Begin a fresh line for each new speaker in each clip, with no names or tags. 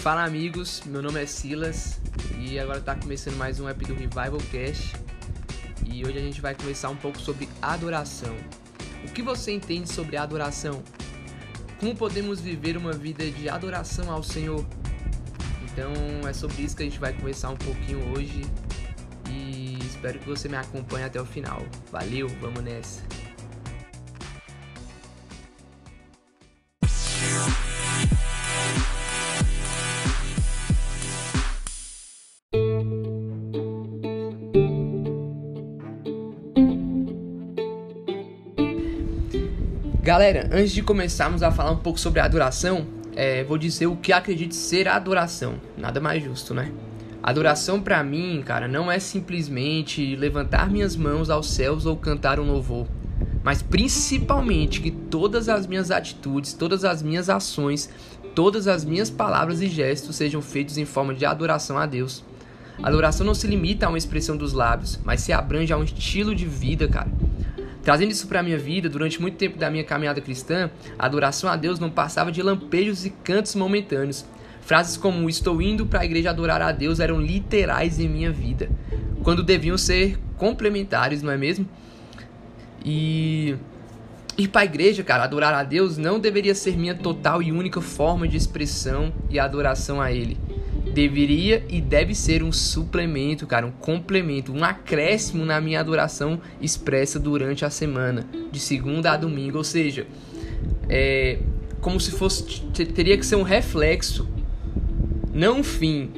Fala amigos, meu nome é Silas e agora está começando mais um app do Revival Cast e hoje a gente vai conversar um pouco sobre adoração. O que você entende sobre adoração? Como podemos viver uma vida de adoração ao Senhor? Então é sobre isso que a gente vai conversar um pouquinho hoje e espero que você me acompanhe até o final. Valeu, vamos nessa! Galera, antes de começarmos a falar um pouco sobre a adoração, é, vou dizer o que acredito ser a adoração. Nada mais justo, né? Adoração para mim, cara, não é simplesmente levantar minhas mãos aos céus ou cantar um louvor, mas principalmente que todas as minhas atitudes, todas as minhas ações, todas as minhas palavras e gestos sejam feitos em forma de adoração a Deus. Adoração não se limita a uma expressão dos lábios, mas se abrange a um estilo de vida, cara. Trazendo isso para a minha vida, durante muito tempo da minha caminhada cristã, a adoração a Deus não passava de lampejos e cantos momentâneos. Frases como estou indo para a igreja adorar a Deus eram literais em minha vida, quando deviam ser complementares, não é mesmo? E ir para a igreja, cara, adorar a Deus não deveria ser minha total e única forma de expressão e adoração a Ele deveria e deve ser um suplemento, cara, um complemento, um acréscimo na minha adoração expressa durante a semana, de segunda a domingo, ou seja, é como se fosse teria que ser um reflexo, não um fim.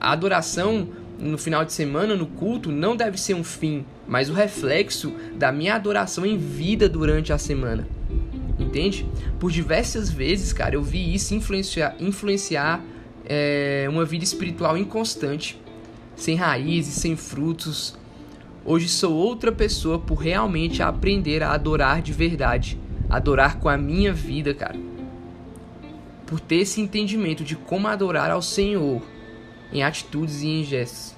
A adoração no final de semana, no culto, não deve ser um fim, mas o reflexo da minha adoração em vida durante a semana. Entende? Por diversas vezes, cara, eu vi isso influenciar, influenciar é, uma vida espiritual inconstante, sem raízes, sem frutos. Hoje sou outra pessoa por realmente aprender a adorar de verdade, adorar com a minha vida, cara. Por ter esse entendimento de como adorar ao Senhor em atitudes e em gestos.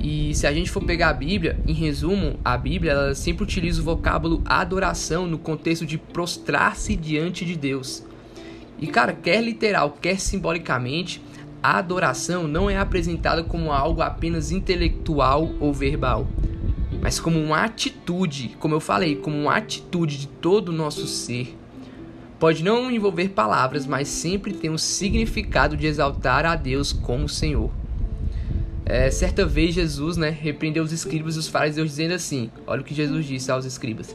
E se a gente for pegar a Bíblia, em resumo, a Bíblia ela sempre utiliza o vocábulo adoração no contexto de prostrar-se diante de Deus. E cara, quer literal, quer simbolicamente, a adoração não é apresentada como algo apenas intelectual ou verbal, mas como uma atitude, como eu falei, como uma atitude de todo o nosso ser. Pode não envolver palavras, mas sempre tem um significado de exaltar a Deus como Senhor. É, certa vez Jesus né, repreendeu os escribas e os fariseus dizendo assim: Olha o que Jesus disse aos escribas.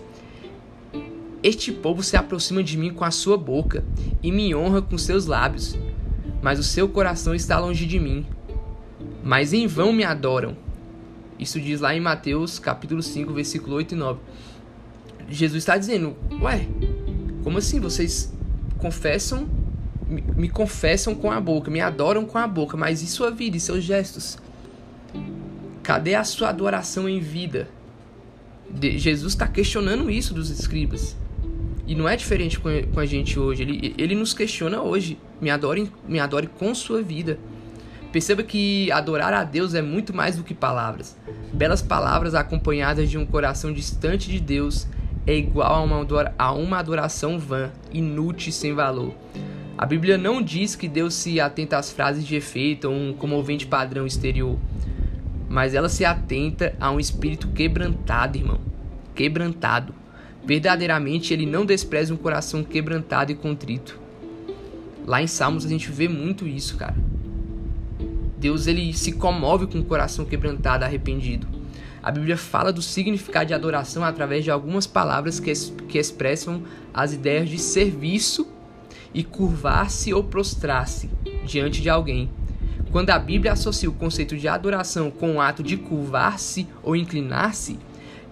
Este povo se aproxima de mim com a sua boca e me honra com seus lábios, mas o seu coração está longe de mim. Mas em vão me adoram. Isso diz lá em Mateus capítulo 5, versículo 8 e 9. Jesus está dizendo: Ué, como assim? Vocês confessam, me, confessam com a boca, me adoram com a boca, mas e sua vida e seus gestos? Cadê a sua adoração em vida? De, Jesus está questionando isso dos escribas. E não é diferente com, com a gente hoje. Ele, ele nos questiona hoje. Me adore, me adore com sua vida. Perceba que adorar a Deus é muito mais do que palavras. Belas palavras acompanhadas de um coração distante de Deus é igual a uma, a uma adoração vã, inútil e sem valor. A Bíblia não diz que Deus se atenta às frases de efeito ou um comovente padrão exterior, mas ela se atenta a um espírito quebrantado, irmão. Quebrantado. Verdadeiramente ele não despreza um coração quebrantado e contrito. Lá em Salmos a gente vê muito isso, cara. Deus ele se comove com o coração quebrantado, arrependido. A Bíblia fala do significado de adoração através de algumas palavras que, que expressam as ideias de serviço e curvar-se ou prostrar-se diante de alguém. Quando a Bíblia associa o conceito de adoração com o ato de curvar-se ou inclinar-se,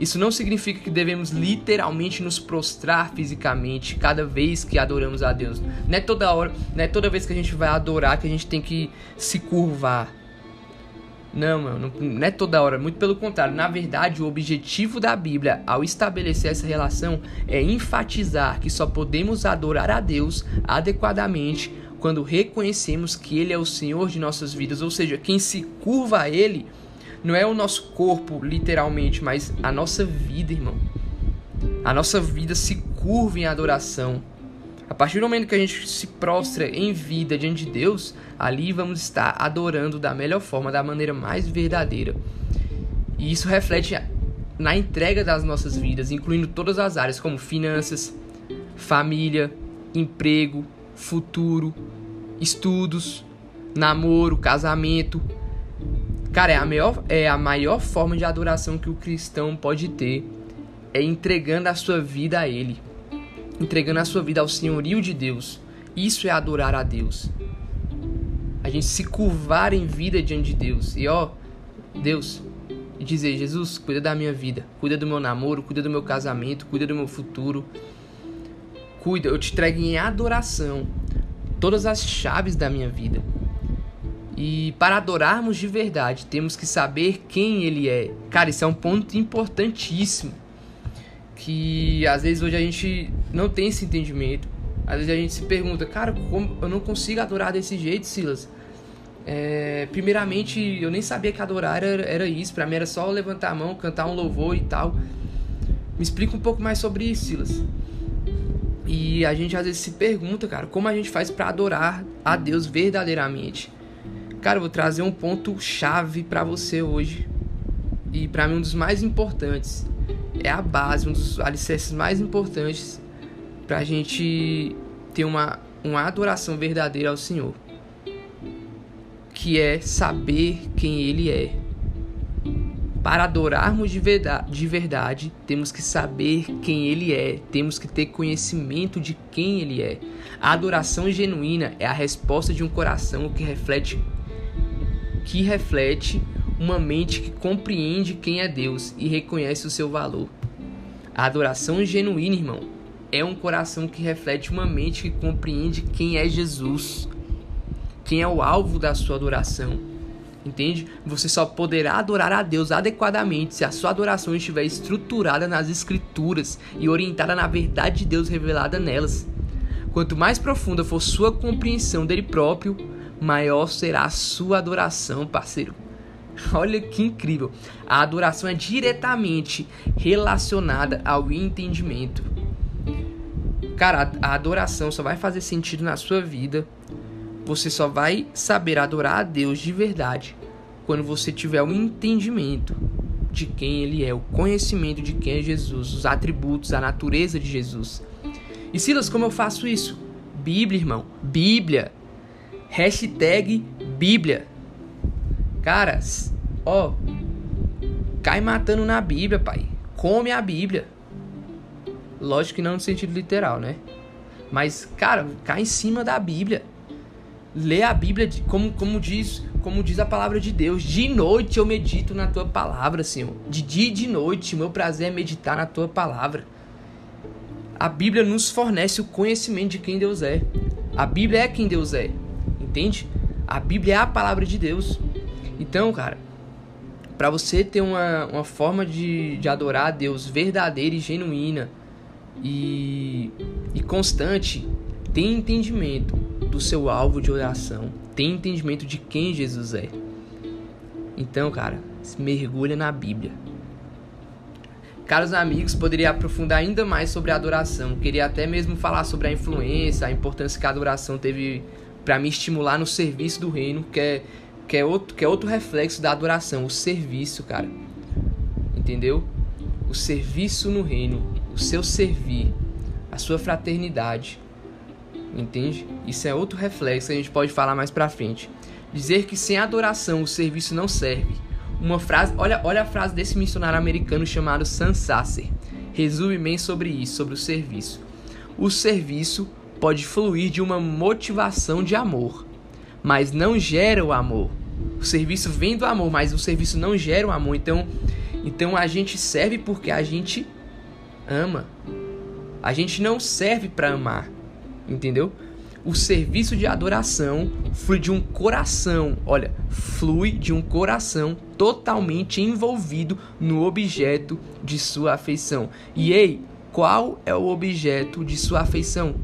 isso não significa que devemos literalmente nos prostrar fisicamente cada vez que adoramos a Deus. Não é toda hora, não é toda vez que a gente vai adorar que a gente tem que se curvar. Não, não é toda hora, muito pelo contrário. Na verdade, o objetivo da Bíblia ao estabelecer essa relação é enfatizar que só podemos adorar a Deus adequadamente quando reconhecemos que Ele é o Senhor de nossas vidas, ou seja, quem se curva a Ele não é o nosso corpo, literalmente, mas a nossa vida, irmão. A nossa vida se curva em adoração. A partir do momento que a gente se prostra em vida diante de Deus, ali vamos estar adorando da melhor forma, da maneira mais verdadeira. E isso reflete na entrega das nossas vidas, incluindo todas as áreas como finanças, família, emprego, futuro, estudos, namoro, casamento. Cara, é a, maior, é a maior forma de adoração que o cristão pode ter. É entregando a sua vida a Ele. Entregando a sua vida ao senhorio de Deus. Isso é adorar a Deus. A gente se curvar em vida diante de Deus. E ó, Deus, dizer: Jesus, cuida da minha vida, cuida do meu namoro, cuida do meu casamento, cuida do meu futuro. Cuida, eu te entrego em adoração todas as chaves da minha vida. E para adorarmos de verdade, temos que saber quem ele é. Cara, isso é um ponto importantíssimo. Que às vezes hoje a gente não tem esse entendimento. Às vezes a gente se pergunta, cara, como eu não consigo adorar desse jeito, Silas? É, primeiramente, eu nem sabia que adorar era, era isso. Pra mim era só levantar a mão, cantar um louvor e tal. Me explica um pouco mais sobre isso, Silas. E a gente às vezes se pergunta, cara, como a gente faz para adorar a Deus verdadeiramente? Cara, eu vou trazer um ponto chave para você hoje. E para mim um dos mais importantes. É a base, um dos alicerces mais importantes pra gente ter uma, uma adoração verdadeira ao Senhor. Que é saber quem Ele é. Para adorarmos de verdade, de verdade, temos que saber quem Ele é, temos que ter conhecimento de quem Ele é. A adoração genuína é a resposta de um coração que reflete que reflete uma mente que compreende quem é Deus e reconhece o seu valor. A adoração genuína, irmão, é um coração que reflete uma mente que compreende quem é Jesus, quem é o alvo da sua adoração. Entende? Você só poderá adorar a Deus adequadamente se a sua adoração estiver estruturada nas Escrituras e orientada na verdade de Deus revelada nelas. Quanto mais profunda for sua compreensão dele próprio, maior será a sua adoração, parceiro. Olha que incrível. A adoração é diretamente relacionada ao entendimento. Cara, a adoração só vai fazer sentido na sua vida. Você só vai saber adorar a Deus de verdade quando você tiver o entendimento de quem Ele é, o conhecimento de quem é Jesus, os atributos, a natureza de Jesus. E Silas, como eu faço isso? Bíblia, irmão. Bíblia. Hashtag Bíblia. Cara, ó. Cai matando na Bíblia, pai. Come a Bíblia. Lógico que não no sentido literal, né? Mas, cara, cai em cima da Bíblia. Lê a Bíblia como, como diz como diz a palavra de Deus. De noite eu medito na tua palavra, Senhor. De dia e de noite, meu prazer é meditar na tua palavra. A Bíblia nos fornece o conhecimento de quem Deus é. A Bíblia é quem Deus é. Entende? A Bíblia é a palavra de Deus. Então, cara, para você ter uma, uma forma de, de adorar a Deus verdadeira e genuína e, e constante, tem entendimento do seu alvo de oração, tem entendimento de quem Jesus é. Então, cara, mergulha na Bíblia. Caros amigos, poderia aprofundar ainda mais sobre a adoração. Queria até mesmo falar sobre a influência, a importância que a adoração teve para me estimular no serviço do reino, que é, que é, outro, que é outro reflexo da adoração, o serviço, cara. Entendeu? O serviço no reino, o seu servir, a sua fraternidade. Entende? Isso é outro reflexo que a gente pode falar mais pra frente. Dizer que sem adoração o serviço não serve. Uma frase, olha, olha a frase desse missionário americano chamado Sam Sasser. Resume bem sobre isso, sobre o serviço. O serviço pode fluir de uma motivação de amor, mas não gera o amor. O serviço vem do amor, mas o serviço não gera o amor. Então, então a gente serve porque a gente ama. A gente não serve para amar, entendeu? O serviço de adoração flui de um coração, olha, flui de um coração totalmente envolvido no objeto de sua afeição. E ei, qual é o objeto de sua afeição?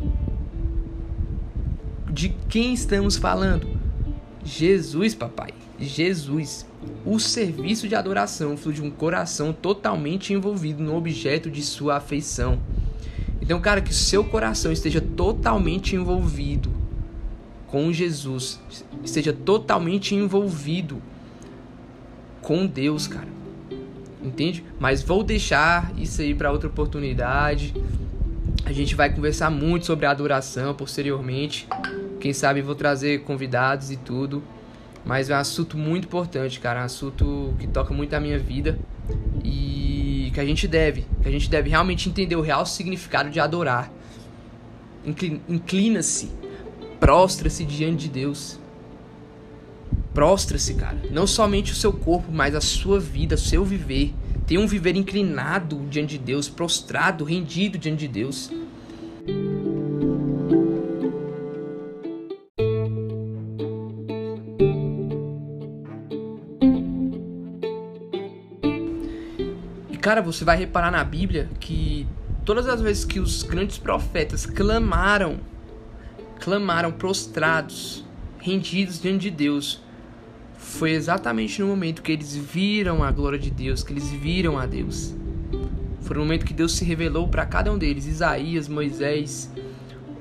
De quem estamos falando? Jesus, papai. Jesus. O serviço de adoração flui de um coração totalmente envolvido no objeto de sua afeição. Então, cara, que seu coração esteja totalmente envolvido com Jesus, esteja totalmente envolvido com Deus, cara. Entende? Mas vou deixar isso aí para outra oportunidade. A gente vai conversar muito sobre a adoração posteriormente. Quem sabe vou trazer convidados e tudo. Mas é um assunto muito importante, cara. É um assunto que toca muito a minha vida. E que a gente deve. Que a gente deve realmente entender o real significado de adorar. Inclina-se. Prostra-se diante de Deus. Prostra-se, cara. Não somente o seu corpo, mas a sua vida, o seu viver. Tenha um viver inclinado diante de Deus, prostrado, rendido diante de Deus. Cara, você vai reparar na Bíblia que todas as vezes que os grandes profetas clamaram, clamaram prostrados, rendidos diante de Deus, foi exatamente no momento que eles viram a glória de Deus, que eles viram a Deus. Foi no momento que Deus se revelou para cada um deles, Isaías, Moisés.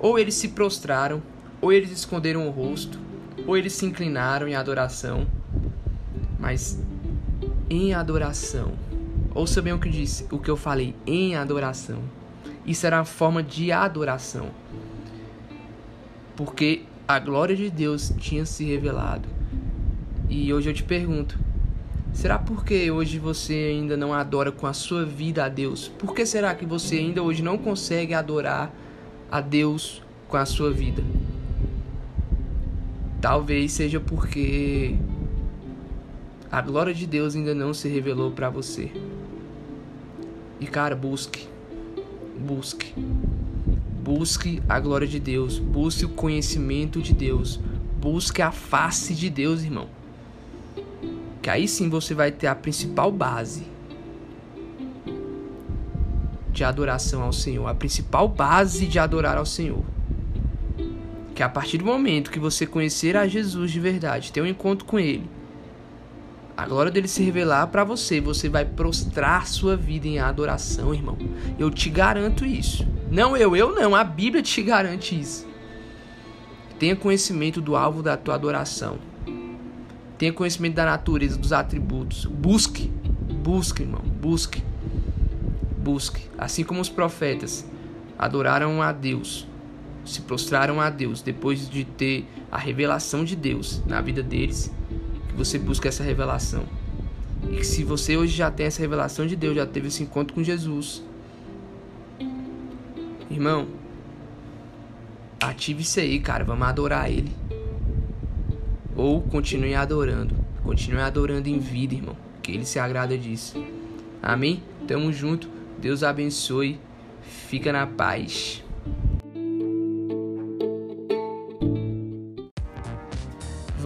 Ou eles se prostraram, ou eles esconderam o rosto, ou eles se inclinaram em adoração. Mas em adoração. Ouça bem o que disse, o que eu falei, em adoração. Isso era uma forma de adoração. Porque a glória de Deus tinha se revelado. E hoje eu te pergunto: será porque hoje você ainda não adora com a sua vida a Deus? Por que será que você ainda hoje não consegue adorar a Deus com a sua vida? Talvez seja porque a glória de Deus ainda não se revelou para você. E cara, busque. Busque. Busque a glória de Deus, busque o conhecimento de Deus, busque a face de Deus, irmão que aí sim você vai ter a principal base de adoração ao Senhor, a principal base de adorar ao Senhor. Que a partir do momento que você conhecer a Jesus de verdade, ter um encontro com Ele, a glória dele se revelar para você, você vai prostrar sua vida em adoração, irmão. Eu te garanto isso. Não eu, eu não, a Bíblia te garante isso. Tenha conhecimento do alvo da tua adoração. Tenha conhecimento da natureza, dos atributos. Busque, busque, irmão, busque. Busque. Assim como os profetas adoraram a Deus, se prostraram a Deus depois de ter a revelação de Deus na vida deles, você busque essa revelação. E que se você hoje já tem essa revelação de Deus, já teve esse encontro com Jesus, irmão, ative isso aí, cara. Vamos adorar Ele. Ou continue adorando. Continue adorando em vida, irmão. Que Ele se agrada disso. Amém? Tamo junto. Deus abençoe. Fica na paz.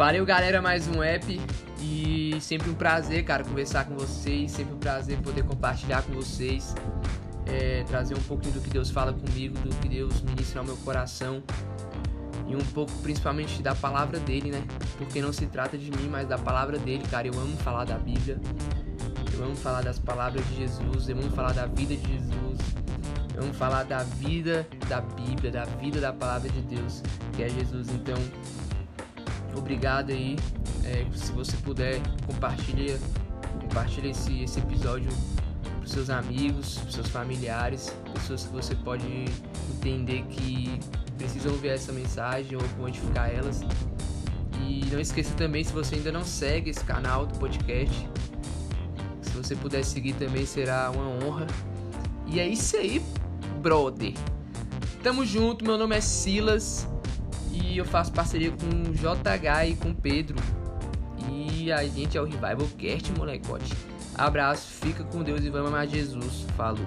Valeu, galera, mais um app. E sempre um prazer, cara, conversar com vocês. Sempre um prazer poder compartilhar com vocês. É, trazer um pouquinho do que Deus fala comigo, do que Deus ministra ao meu coração e um pouco principalmente da palavra dele, né? Porque não se trata de mim, mas da palavra dele, cara. Eu amo falar da Bíblia, eu amo falar das palavras de Jesus, eu amo falar da vida de Jesus, eu amo falar da vida da Bíblia, da vida da palavra de Deus, que é Jesus. Então, obrigado aí. É, se você puder, compartilha, compartilha esse, esse episódio para seus amigos, pros seus familiares, pessoas que você pode entender que precisam ouvir essa mensagem ou modificar elas. E não esqueça também, se você ainda não segue esse canal do podcast, se você puder seguir também será uma honra. E é isso aí, brother. Tamo junto, meu nome é Silas e eu faço parceria com o JH e com o Pedro. E a gente é o Revival Cast, molecote. Abraço, fica com Deus e vamos amar Jesus. Falou.